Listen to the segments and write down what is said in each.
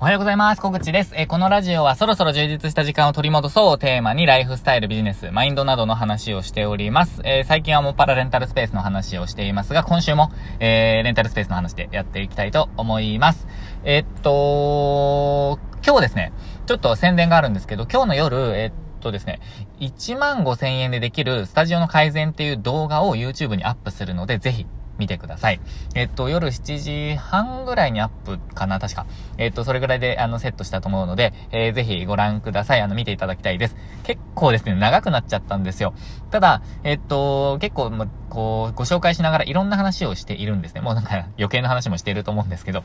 おはようございます。小口です。えー、このラジオはそろそろ充実した時間を取り戻そうをテーマにライフスタイル、ビジネス、マインドなどの話をしております。えー、最近はもうパラレンタルスペースの話をしていますが、今週も、えー、レンタルスペースの話でやっていきたいと思います。え、っと、今日ですね、ちょっと宣伝があるんですけど、今日の夜、え、っとですね、1万5千円でできるスタジオの改善っていう動画を YouTube にアップするので、ぜひ見てください。えっと、夜7時半ぐらいにアップかな？確か。えっと、それぐらいで、あの、セットしたと思うので、えー、ぜひご覧ください。あの、見ていただきたいです。結構ですね、長くなっちゃったんですよ。ただ、えっと、結構、ま、こう、ご紹介しながらいろんな話をしているんですね。もうなんか余計な話もしていると思うんですけど。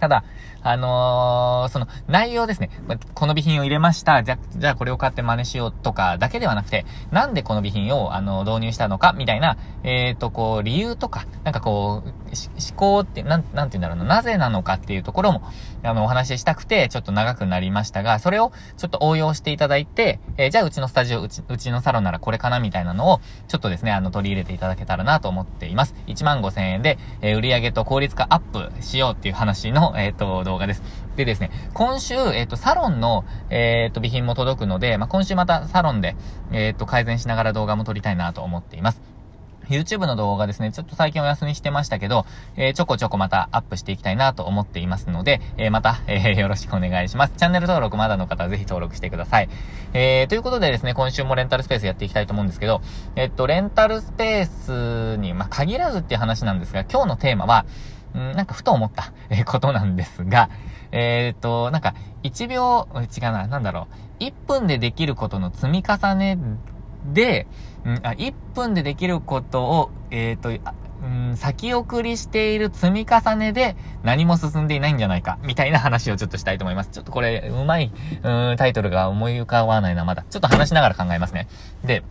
ただ、あのー、その内容ですね。この備品を入れました。じゃ、じゃあこれを買って真似しようとかだけではなくて、なんでこの備品を、あの、導入したのか、みたいな、えっ、ー、と、こう、理由とか、なんかこう、思考って、なん、なんて言うんだろうな、なぜなのかっていうところも、あの、お話ししたくて、ちょっと長くなりましたが、それをちょっと応用していただいて、えー、じゃあうちのスタジオ、うち、うちのサロンならこれかなみたいなのを、ちょっとですね、あの、取り入れていただけたらなと思っています。1万5千円で、えー、売上と効率化アップしようっていう話の、えっ、ー、と、動画です。でですね、今週、えっ、と、サロンの、えっ、と、備品も届くので、まあ、今週またサロンで、えっ、と、改善しながら動画も撮りたいなと思っています。YouTube の動画ですね、ちょっと最近お休みしてましたけど、えー、ちょこちょこまたアップしていきたいなと思っていますので、えー、また、えー、よろしくお願いします。チャンネル登録まだの方はぜひ登録してください。えー、ということでですね、今週もレンタルスペースやっていきたいと思うんですけど、えっと、レンタルスペースに、まあ、限らずっていう話なんですが、今日のテーマは、んなんかふと思った、えことなんですが、えっ、と、なんか、1秒、違うな、なんだろう。1分でできることの積み重ねで、うんあ1分でできることを、えっ、ー、と、うん、先送りしている積み重ねで何も進んでいないんじゃないか、みたいな話をちょっとしたいと思います。ちょっとこれ、うまい、うん、タイトルが思い浮かばないな、まだ。ちょっと話しながら考えますね。で、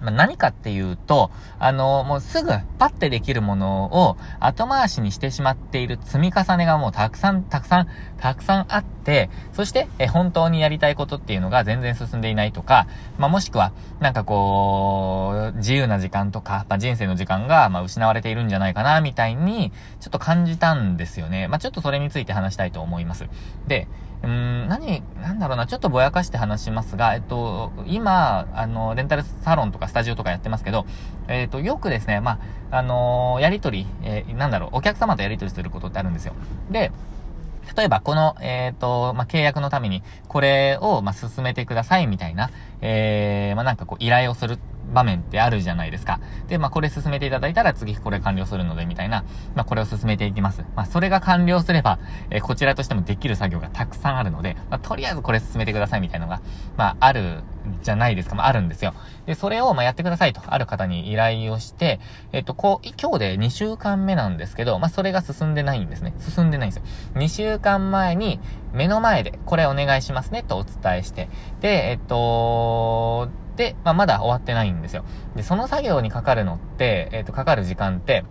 まあ、何かっていうと、あの、もうすぐパッてできるものを後回しにしてしまっている積み重ねがもうたくさん、たくさん、たくさんあって、そして、え、本当にやりたいことっていうのが全然進んでいないとか、まあ、もしくは、なんかこう、自由な時間とか、まあ、人生の時間が、ま失われているんじゃないかな、みたいに、ちょっと感じたんですよね。まあ、ちょっとそれについて話したいと思います。で、うん、何、なんだろうな、ちょっとぼやかして話しますが、えっと、今、あの、レンタルサロンとかスタジオとかやってますけど、えっと、よくですね、まあ、あのー、やりとり、えー、なんだろう、お客様とやりとりすることってあるんですよ。で、例えば、この、えっ、ー、と、まあ、契約のために、これを、まあ、進めてください、みたいな、えー、まあ、なんかこう、依頼をする場面ってあるじゃないですか。で、まあ、これ進めていただいたら次これ完了するので、みたいな、まあ、これを進めていきます。まあ、それが完了すれば、えー、こちらとしてもできる作業がたくさんあるので、まあ、とりあえずこれ進めてくださいみたいなのが、まあ、あるじゃないですか。まあ、あるんですよ。で、それを、ま、やってくださいと、ある方に依頼をして、えっと、こう、今日で2週間目なんですけど、まあ、それが進んでないんですね。進んでないんですよ。2週間前に、目の前で、これお願いしますね、とお伝えして、で、えっと、で、まあ、まだ終わってないんですよ。で、その作業にかかるのって、えっと、かかる時間って、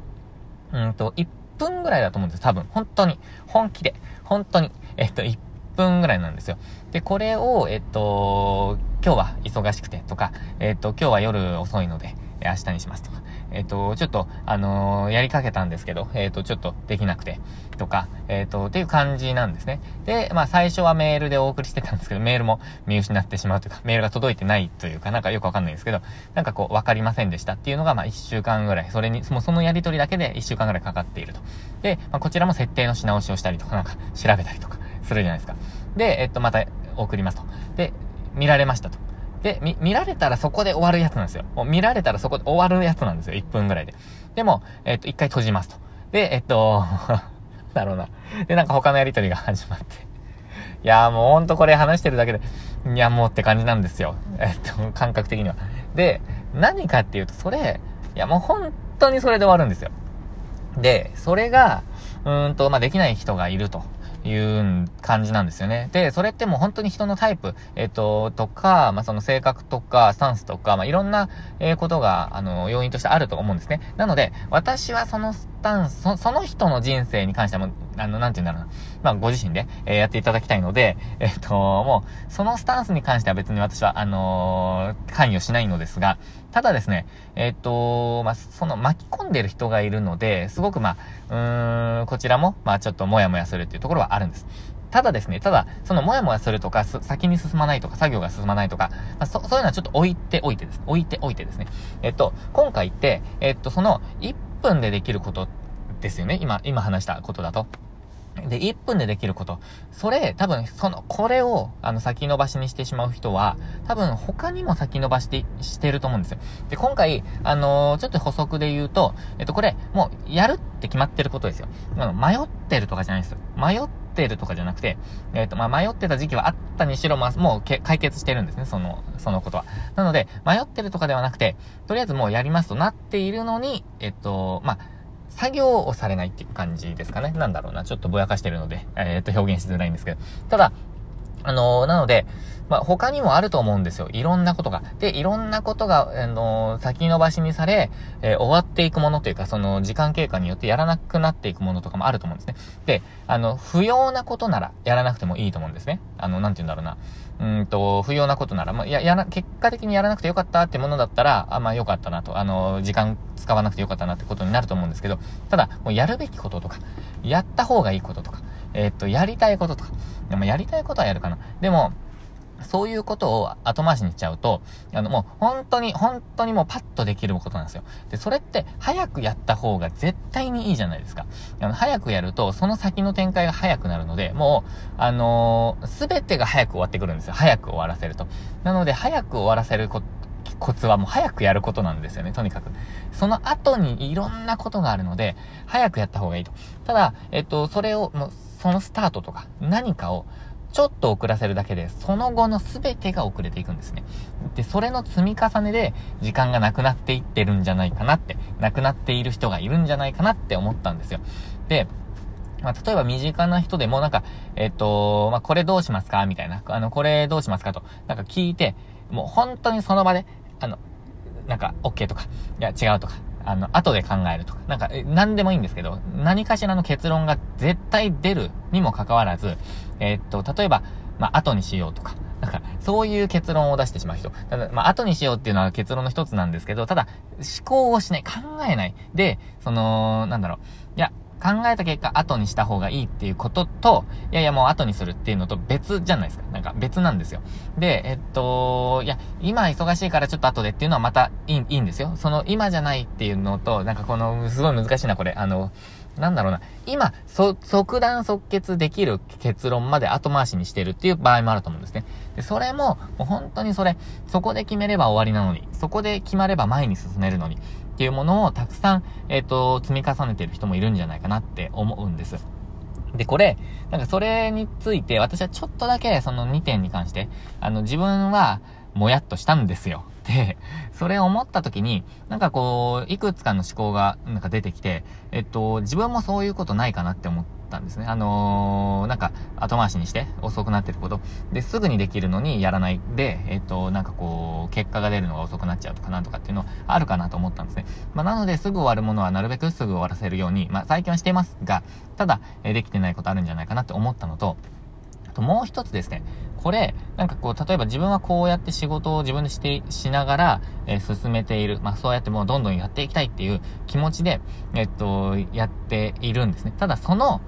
うんと、1分ぐらいだと思うんですよ多分。本当に。本気で。本当に。えっと、1分ぐらいなんですよ。で、これを、えっと、今日は忙しくてとか、えっと、今日は夜遅いので、明日にしますとか、えっ、と、ちょっと、あのー、やりかけたんですけど、えっ、と、ちょっとできなくて、とか、えっ、と、っていう感じなんですね。で、まあ、最初はメールでお送りしてたんですけど、メールも見失ってしまうというか、メールが届いてないというか、なんかよくわかんないんですけど、なんかこう、わかりませんでしたっていうのが、まあ、1週間ぐらい、それに、もうそのやりとりだけで1週間ぐらいかかっていると。で、まあ、こちらも設定のし直しをしたりとか、なんか、調べたりとか、するじゃないですか。で、えっと、また送りますと。で、見られましたと。で、見、見られたらそこで終わるやつなんですよ。もう見られたらそこで終わるやつなんですよ。1分ぐらいで。でも、えっと、一回閉じますと。で、えっと、だろうな。で、なんか他のやりとりが始まって。いやもうほんとこれ話してるだけで、いやもうって感じなんですよ。えっと、感覚的には。で、何かっていうと、それ、いやもう本当にそれで終わるんですよ。で、それが、うーんと、まあ、できない人がいると。いう感じなんですよね。で、それってもう本当に人のタイプ、えっ、と、とか、まあ、その性格とか、スタンスとか、まあ、いろんな、えー、ことが、あの、要因としてあると思うんですね。なので、私はそのスタンス、そその人の人生に関しても、あの、なんて言うんだろうな。まあ、ご自身で、えー、やっていただきたいので、えっ、と、もう、そのスタンスに関しては別に私は、あの、関与しないのですが、ただですね、えっ、と、まあ、その巻き込んでる人がいるので、すごくまあ、うーん、こちらも、まあ、ちょっともやもやするっていうところはあるんです。ただですね、ただ、そのもやもやするとか、先に進まないとか、作業が進まないとか、まあ、そ、そういうのはちょっと置いておいてです。置いておいてですね。えっと、今回って、えっと、その、1分でできることですよね。今、今話したことだと。で、1分でできること。それ、多分、その、これを、あの、先延ばしにしてしまう人は、多分、他にも先延ばして、してると思うんですよ。で、今回、あのー、ちょっと補足で言うと、えっと、これ、もう、やるって決まってることですよ。あの、迷ってるとかじゃないです。迷ってるとかじゃなくて、えっと、まあ、迷ってた時期はあったにしろ、まあ、もうけ、解決してるんですね、その、そのことは。なので、迷ってるとかではなくて、とりあえずもうやりますとなっているのに、えっと、まあ、作業をされないっていう感じですかね。なんだろうな。ちょっとぼやかしてるので、えー、っと、表現しづらいんですけど。ただ、あのー、なので、まあ、他にもあると思うんですよ。いろんなことが。で、いろんなことが、あのー、先延ばしにされ、えー、終わっていくものというか、その、時間経過によってやらなくなっていくものとかもあると思うんですね。で、あの、不要なことならやらなくてもいいと思うんですね。あの、なんて言うんだろうな。うんと、不要なことなら、まあ、や、やら、結果的にやらなくてよかったってものだったら、あ、まあ、よかったなと。あの、時間使わなくてよかったなってことになると思うんですけど、ただ、もうやるべきこととか、やった方がいいこととか、えー、っと、やりたいこととか、でもやりたいことはやるかな。でも、そういうことを後回しにしちゃうと、あの、もう本当に、本当にもうパッとできることなんですよ。で、それって早くやった方が絶対にいいじゃないですか。あの、早くやると、その先の展開が早くなるので、もう、あのす、べてが早く終わってくるんですよ。早く終わらせると。なので、早く終わらせるコツはもう早くやることなんですよね、とにかく。その後にいろんなことがあるので、早くやった方がいいと。ただ、えっと、それを、もう、そのスタートとか、何かを、ちょっと遅らせるだけで、その後の全てが遅れていくんですね。で、それの積み重ねで、時間がなくなっていってるんじゃないかなって、なくなっている人がいるんじゃないかなって思ったんですよ。で、まあ、例えば身近な人でもなんか、えっと、まあ、これどうしますか？みたいな。あの、これどうしますかと。なんか聞いて、もう本当にその場で、あの、なんか、OK とか、いや、違うとか、あの、後で考えるとか、なんか、何でもいいんですけど、何かしらの結論が絶対出るにもかかわらず、えー、っと、例えば、まあ、後にしようとか、なんか、そういう結論を出してしまう人。ただ、まあ、後にしようっていうのは結論の一つなんですけど、ただ、思考をしない、考えない。で、その、なんだろう。いや、考えた結果、後にした方がいいっていうことと、いやいやもう後にするっていうのと別じゃないですか。なんか別なんですよ。で、えっと、いや、今忙しいからちょっと後でっていうのはまたいいいいんですよ。その今じゃないっていうのと、なんかこの、すごい難しいな、これ。あの、なんだろうな。今、そ、即断即決できる結論まで後回しにしてるっていう場合もあると思うんですね。で、それも、もう本当にそれ、そこで決めれば終わりなのに、そこで決まれば前に進めるのに、っていうものをたくさん、えっ、ー、と、積み重ねてる人もいるんじゃないかなって思うんです。で、これ、なんかそれについて、私はちょっとだけその2点に関して、あの、自分は、もやっとしたんですよ。で、それ思った時に、なんかこう、いくつかの思考がなんか出てきて、えっと、自分もそういうことないかなって思ったんですね。あのー、なんか、後回しにして遅くなってること。で、すぐにできるのにやらないで、えっと、なんかこう、結果が出るのが遅くなっちゃうとかなんとかっていうのはあるかなと思ったんですね。まあ、なので、すぐ終わるものはなるべくすぐ終わらせるように、まあ、最近はしていますが、ただ、えできてないことあるんじゃないかなって思ったのと、あともう一つですね、これ、なんかこう、例えば自分はこうやって仕事を自分でして、しながら、えー、進めている。まあ、そうやってもうどんどんやっていきたいっていう気持ちで、えっと、やっているんですね。ただ、その、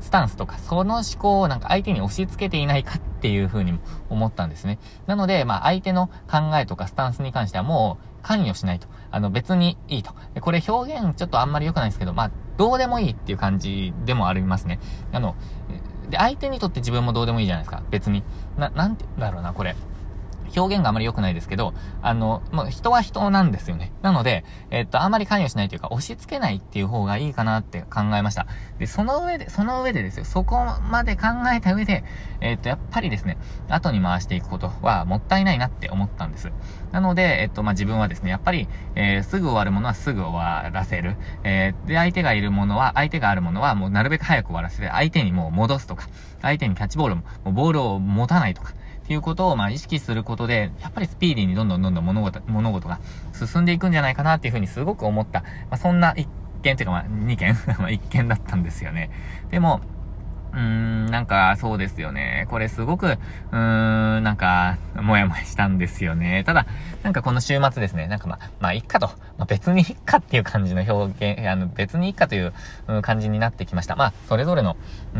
スタンスとか、その思考をなんか相手に押し付けていないかっていう風にも思ったんですね。なので、まあ相手の考えとかスタンスに関してはもう関与しないと。あの別にいいと。これ表現ちょっとあんまり良くないですけど、まあどうでもいいっていう感じでもありますね。あの、で、相手にとって自分もどうでもいいじゃないですか。別に。な、なんて、だろうな、これ。表現があまり良くないですけど、あの、もう人は人なんですよね。なので、えっと、あまり関与しないというか、押し付けないっていう方がいいかなって考えました。で、その上で、その上でですよ、そこまで考えた上で、えっと、やっぱりですね、後に回していくことはもったいないなって思ったんです。なので、えっと、まあ、自分はですね、やっぱり、えー、すぐ終わるものはすぐ終わらせる。えー、で、相手がいるものは、相手があるものは、もうなるべく早く終わらせて、相手にもう戻すとか、相手にキャッチボールも、もうボールを持たないとか、っていうことを、まあ、意識することで、やっぱりスピーディーにどんどんどんどん物事、物事が進んでいくんじゃないかなっていうふうにすごく思った。まあ、そんな一件というか、まあ、二件 まあ、一件だったんですよね。でも、うーん、なんか、そうですよね。これすごく、うーん、なんか、もやもやしたんですよね。ただ、なんかこの週末ですね、なんかまあ、まあ、いっかと。まあ、別にいっかっていう感じの表現、あの、別にいっかという感じになってきました。まあ、それぞれの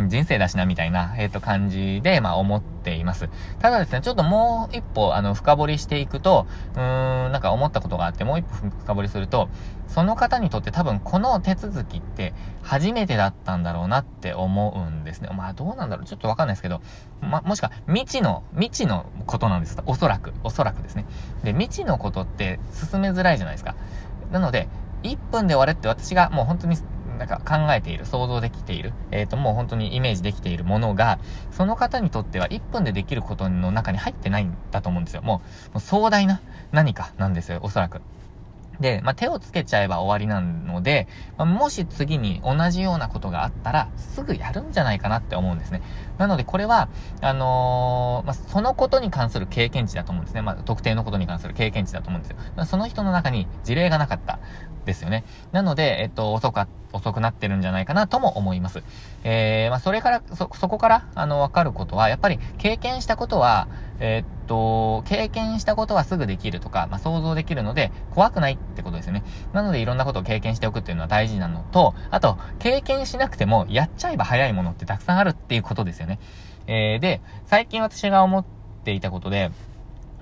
人生だしな、みたいな、えっ、ー、と、感じで、まあ、思っています。ただですね、ちょっともう一歩、あの、深掘りしていくと、うーん、なんか思ったことがあって、もう一歩深掘りすると、その方にとって多分この手続きって初めてだったんだろうなって思うんですね。まあどうなんだろうちょっとわかんないですけど、ま、もしくは未知の、未知のことなんです。おそらく、おそらくですね。で、未知のことって進めづらいじゃないですか。なので、1分で終わるって私がもう本当になんか考えている、想像できている、えっ、ー、と、もう本当にイメージできているものが、その方にとっては1分でできることの中に入ってないんだと思うんですよ。もう、もう壮大な何かなんですよ、おそらく。で、まあ、手をつけちゃえば終わりなので、まあ、もし次に同じようなことがあったら、すぐやるんじゃないかなって思うんですね。なので、これは、あのー、まあ、そのことに関する経験値だと思うんですね。まあ、特定のことに関する経験値だと思うんですよ。ま、その人の中に事例がなかった。ですよね。なので、えっと、遅か、遅くなってるんじゃないかなとも思います。えー、まあ、それから、そ、そこから、あの、わかることは、やっぱり経験したことは、えー、っと、経験したことはすぐできるとか、まあ、想像できるので、怖くないってことですよね。なので、いろんなことを経験しておくっていうのは大事なのと、あと、経験しなくても、やっちゃえば早いものってたくさんあるっていうことですよね。えー、で、最近私が思っていたことで、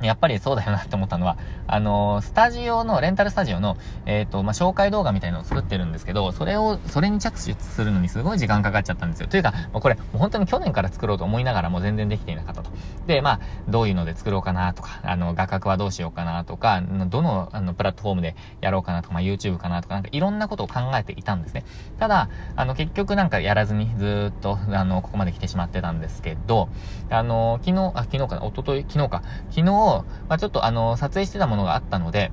やっぱりそうだよなって思ったのは、あのー、スタジオの、レンタルスタジオの、えっ、ー、と、まあ、紹介動画みたいのを作ってるんですけど、それを、それに着手するのにすごい時間かかっちゃったんですよ。というか、もうこれ、もう本当に去年から作ろうと思いながらも全然できていなかったと。で、まあ、どういうので作ろうかなとか、あの、画角はどうしようかなとか、どの、あの、プラットフォームでやろうかなとか、まあ、YouTube かなとか、なんかいろんなことを考えていたんですね。ただ、あの、結局なんかやらずにずっと、あの、ここまで来てしまってたんですけど、あの、昨日、あ、昨日かな、一昨日？昨日か、昨日、まあ、ちょっとあの、撮影してたものがあったので、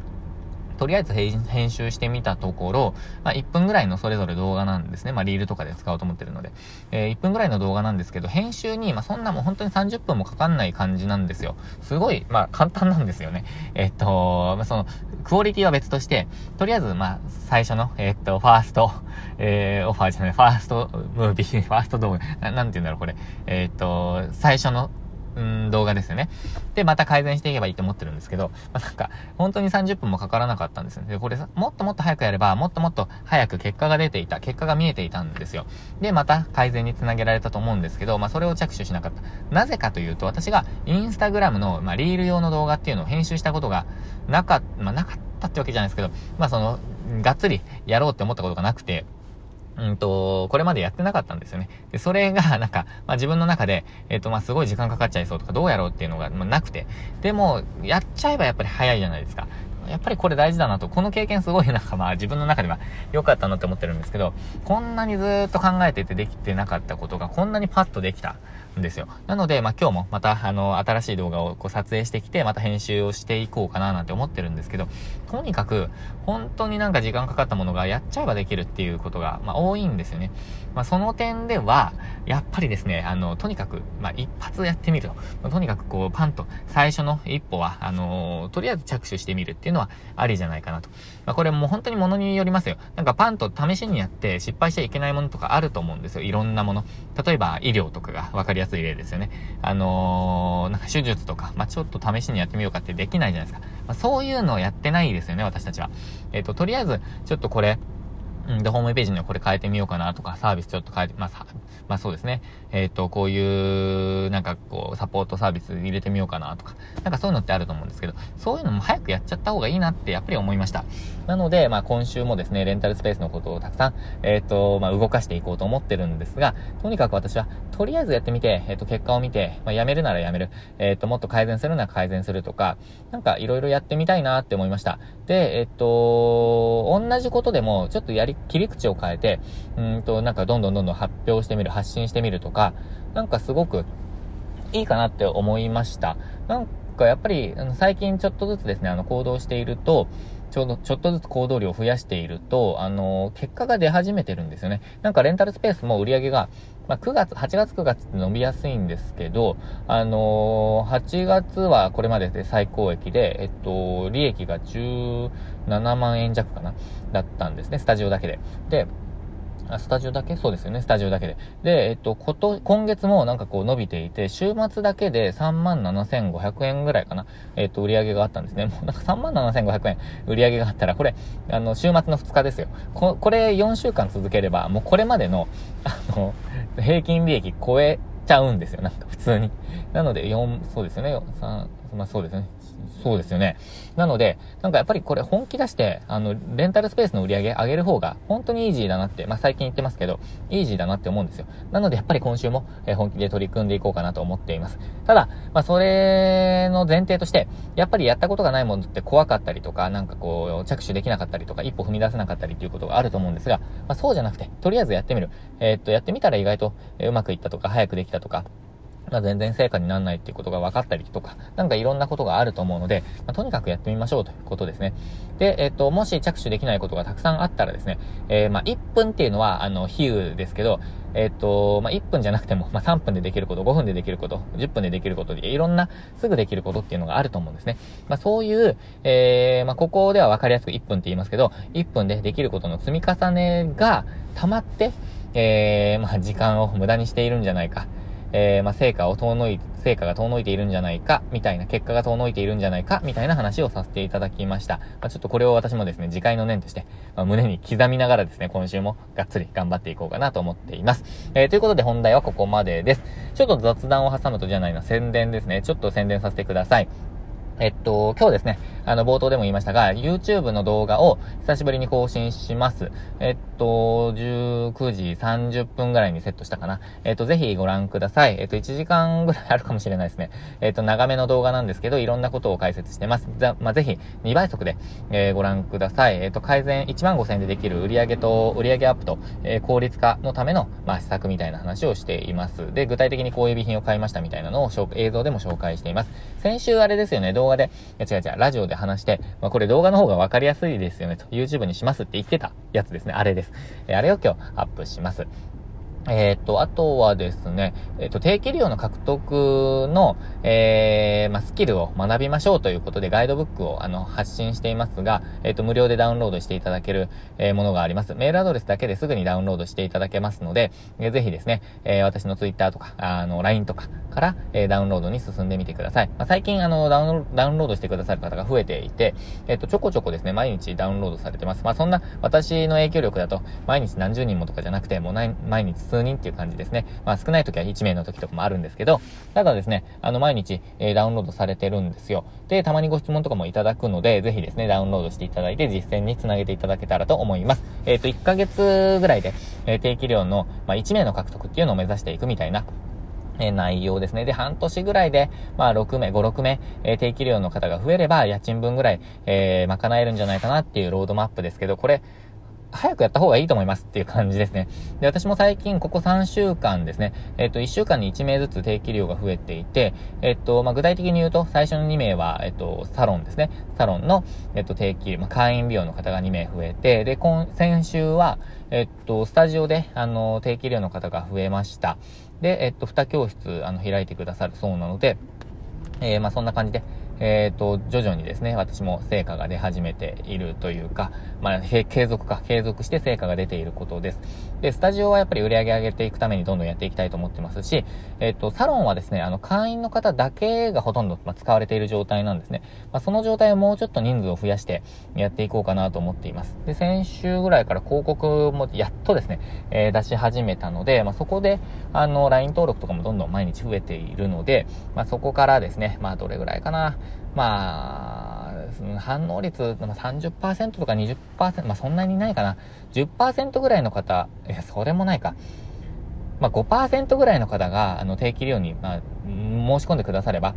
とりあえず編集してみたところ、まあ、1分ぐらいのそれぞれ動画なんですね。まあ、リールとかで使おうと思ってるので。えー、1分ぐらいの動画なんですけど、編集に、まあ、そんなもん本当に30分もかかんない感じなんですよ。すごい、まあ、簡単なんですよね。え、っと、まあ、その、クオリティは別として、とりあえず、まあ、最初の、え、っと、ファースト、えー、オファーじゃない、ファーストムービー、ファースト動画、ななんて言うんだろう、これ。えっと、最初のうん、動画ですよね。で、また改善していけばいいと思ってるんですけど、まあ、なんか、本当に30分もかからなかったんですよ。で、これさ、もっともっと早くやれば、もっともっと早く結果が出ていた、結果が見えていたんですよ。で、また改善につなげられたと思うんですけど、まあ、それを着手しなかった。なぜかというと、私がインスタグラムの、まあ、リール用の動画っていうのを編集したことがなかった、まあ、なかったってわけじゃないですけど、まあ、その、がっつりやろうって思ったことがなくて、うんと、これまでやってなかったんですよね。で、それが、なんか、まあ、自分の中で、えっ、ー、と、まあ、すごい時間かかっちゃいそうとか、どうやろうっていうのが、まあ、なくて。でも、やっちゃえばやっぱり早いじゃないですか。やっぱりこれ大事だなと、この経験すごい なんかまあ自分の中では良かったなって思ってるんですけど、こんなにずっと考えててできてなかったことがこんなにパッとできたんですよ。なので、まあ今日もまたあの新しい動画をこう撮影してきて、また編集をしていこうかななんて思ってるんですけど、とにかく本当になんか時間かかったものがやっちゃえばできるっていうことが、まあ多いんですよね。まあその点では、やっぱりですね、あの、とにかく、まあ一発やってみると。とにかくこうパンと最初の一歩は、あの、とりあえず着手してみるっていうのはありじゃないかなと。まあこれもう本当に物によりますよ。なんかパンと試しにやって失敗しちゃいけないものとかあると思うんですよ。いろんなもの。例えば医療とかがわかりやすい例ですよね。あのー、なんか手術とか、まあ、ちょっと試しにやってみようかってできないじゃないですか。まあ、そういうのをやってないですよね、私たちは。えっ、ー、と、とりあえず、ちょっとこれ、うん、で、ホームページにはこれ変えてみようかなとか、サービスちょっと変えて、まあ、まあそうですね。えっ、ー、と、こういう、なんかこう、サポートサービス入れてみようかなとか、なんかそういうのってあると思うんですけど、そういうのも早くやっちゃった方がいいなってやっぱり思いました。なので、まあ今週もですね、レンタルスペースのことをたくさん、えっ、ー、と、まあ動かしていこうと思ってるんですが、とにかく私は、とりあえずやってみて、えっ、ー、と、結果を見て、まあやめるならやめる、えっ、と、もっと改善するなら改善するとか、なんかいろいろやってみたいなって思いました。で、えっ、と、同じことでも、ちょっとやり、切り口を変えて、うんと、なんかどんどんどんどん発表してみる、発信してみるとか、なんかすごくいいかなって思いました。なんかやっぱり、あの最近ちょっとずつですね、あの行動していると、ちょうど、ちょっとずつ行動量を増やしていると、あの、結果が出始めてるんですよね。なんかレンタルスペースも売り上げが、まあ、9月、8月9月って伸びやすいんですけど、あのー、8月はこれまでで最高益で、えっと、利益が17万円弱かなだったんですね、スタジオだけで。で、あ、スタジオだけ？そうですよね、スタジオだけで。で、えっと、こと、今月もなんかこう伸びていて、週末だけで37,500円ぐらいかな、えっと、売り上げがあったんですね。もうなんか37,500円売り上げがあったら、これ、あの、週末の2日ですよ。こ、これ4週間続ければ、もうこれまでの、あの、平均利益超えちゃうんですよ、なんか普通に。なので、4、そうですよね、3、まあそうですね。そうですよね。なので、なんかやっぱりこれ本気出して、あの、レンタルスペースの売り上げ上げる方が、本当にイージーだなって、まあ最近言ってますけど、イージーだなって思うんですよ。なのでやっぱり今週も、え本気で取り組んでいこうかなと思っています。ただ、まあそれの前提として、やっぱりやったことがないものって怖かったりとか、なんかこう、着手できなかったりとか、一歩踏み出せなかったりっていうことがあると思うんですが、まあそうじゃなくて、とりあえずやってみる。えー、っと、やってみたら意外と、えうまくいったとか、早くできたとか、まあ、全然成果にならないっていうことが分かったりとか、なんかいろんなことがあると思うので、まあ、とにかくやってみましょうということですね。で、えっ、と、もし着手できないことがたくさんあったらですね、えー、まあ、1分っていうのは、あの、比喩ですけど、えっ、と、まあ、1分じゃなくても、まあ、3分でできること、5分でできること、10分でできることで、いろんな、すぐできることっていうのがあると思うんですね。まあ、そういう、えー、まあ、ここでは分かりやすく1分って言いますけど、1分でできることの積み重ねが溜まって、えー、まあ、時間を無駄にしているんじゃないか。えー、まあ、成果を遠のい、成果が遠のいているんじゃないか、みたいな、結果が遠のいているんじゃないか、みたいな話をさせていただきました。まあ、ちょっとこれを私もですね、次回の念として、まあ、胸に刻みながらですね、今週もがっつり頑張っていこうかなと思っています。えー、ということで本題はここまでです。ちょっと雑談を挟むとじゃないな、宣伝ですね。ちょっと宣伝させてください。えっと、今日ですね、あの、冒頭でも言いましたが、YouTube の動画を久しぶりに更新します。えっと、19時30分ぐらいにセットしたかな。えっと、ぜひご覧ください。えっと、1時間ぐらいあるかもしれないですね。えっと、長めの動画なんですけど、いろんなことを解説してます。ざまあ、ぜひ、2倍速で、えー、ご覧ください。えっと、改善1万5000円でできる売上と、売上アップと、えー、効率化のための、まあ、施策みたいな話をしています。で、具体的にこういう備品を買いましたみたいなのを映像でも紹介しています。先週あれですよね、動画で、違う違う、ラジオで話して、まあ、これ動画の方がわかりやすいですよねと、YouTube にしますって言ってたやつですね。あれです。えあれを今日アップします。えっ、と、あとはですね、えっ、と、定期利用の獲得の、えー、まあ、スキルを学びましょうということで、ガイドブックを、あの、発信していますが、えっ、と、無料でダウンロードしていただける、えー、ものがあります。メールアドレスだけですぐにダウンロードしていただけますので、えー、ぜひですね、えー、私の Twitter とか、あの、LINE とかから、えー、ダウンロードに進んでみてください。まあ、最近、あの、ダウン、ダウンロードしてくださる方が増えていて、えっ、と、ちょこちょこですね、毎日ダウンロードされてます。まあ、そんな、私の影響力だと、毎日何十人もとかじゃなくて、もう毎日数人っていう感じですね。まあ少ない時は1名の時とかもあるんですけど、ただですね、あの毎日、えー、ダウンロードされてるんですよ。で、たまにご質問とかもいただくので、ぜひですね、ダウンロードしていただいて実践につなげていただけたらと思います。えっ、ー、と、1ヶ月ぐらいで、えー、定期料の、まあ、1名の獲得っていうのを目指していくみたいな、え内容ですね。で、半年ぐらいで、まあ、6名、5、6名、えー、定期料の方が増えれば、家賃分ぐらい、えー、賄えるんじゃないかなっていうロードマップですけど、これ、早くやった方がいいと思いますっていう感じですね。で、私も最近ここ3週間ですね、えっ、と、1週間に1名ずつ定期料が増えていて、えっ、と、まあ、具体的に言うと、最初の2名は、えっ、と、サロンですね。サロンの、えっ、と、定期、まあ、会員利用の方が2名増えて、で、今、先週は、えっと、スタジオで、あの、定期利用の方が増えました。で、えっと、2教室、あの、開いてくださるそうなので、えー、まあ、そんな感じで、えっ、ー、と、徐々にですね、私も成果が出始めているというか、まあ、継続か、継続して成果が出ていることです。で、スタジオはやっぱり売り上げ上げていくためにどんどんやっていきたいと思ってますし、えっ、ー、と、サロンはですね、あの、会員の方だけがほとんど、まあ、使われている状態なんですね。まあ、その状態をもうちょっと人数を増やしてやっていこうかなと思っています。で、先週ぐらいから広告もやっとですね、えー、出し始めたので、まあ、そこで、あの、LINE 登録とかもどんどん毎日増えているので、まあ、そこからですね、まあ、どれぐらいかな、まあ、反応率、まあ、30%とか20%、まあそんなにないかな。10%ぐらいの方、いや、それもないか。まあ5%ぐらいの方が、あの、定期利用に、まあ、申し込んでくだされば、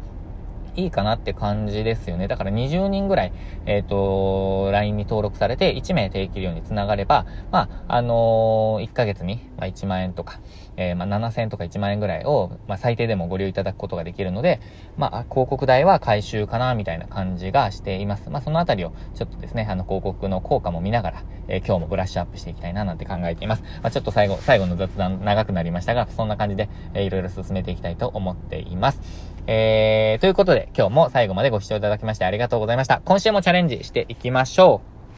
いいかなって感じですよね。だから20人ぐらい、えっ、ー、と、LINE に登録されて1名定期利用につながれば、まあ、あのー、1ヶ月に、まあ、1万円とか、えー、まあ、7000円とか1万円ぐらいを、まあ、最低でもご利用いただくことができるので、まあ、広告代は回収かな、みたいな感じがしています。まあ、そのあたりを、ちょっとですね、あの、広告の効果も見ながら、えー、今日もブラッシュアップしていきたいな、なんて考えています。まあ、ちょっと最後、最後の雑談長くなりましたが、そんな感じで、えー、いろいろ進めていきたいと思っています。えー、ということで、今日も最後までご視聴いただきましてありがとうございました。今週もチャレンジしていきましょう。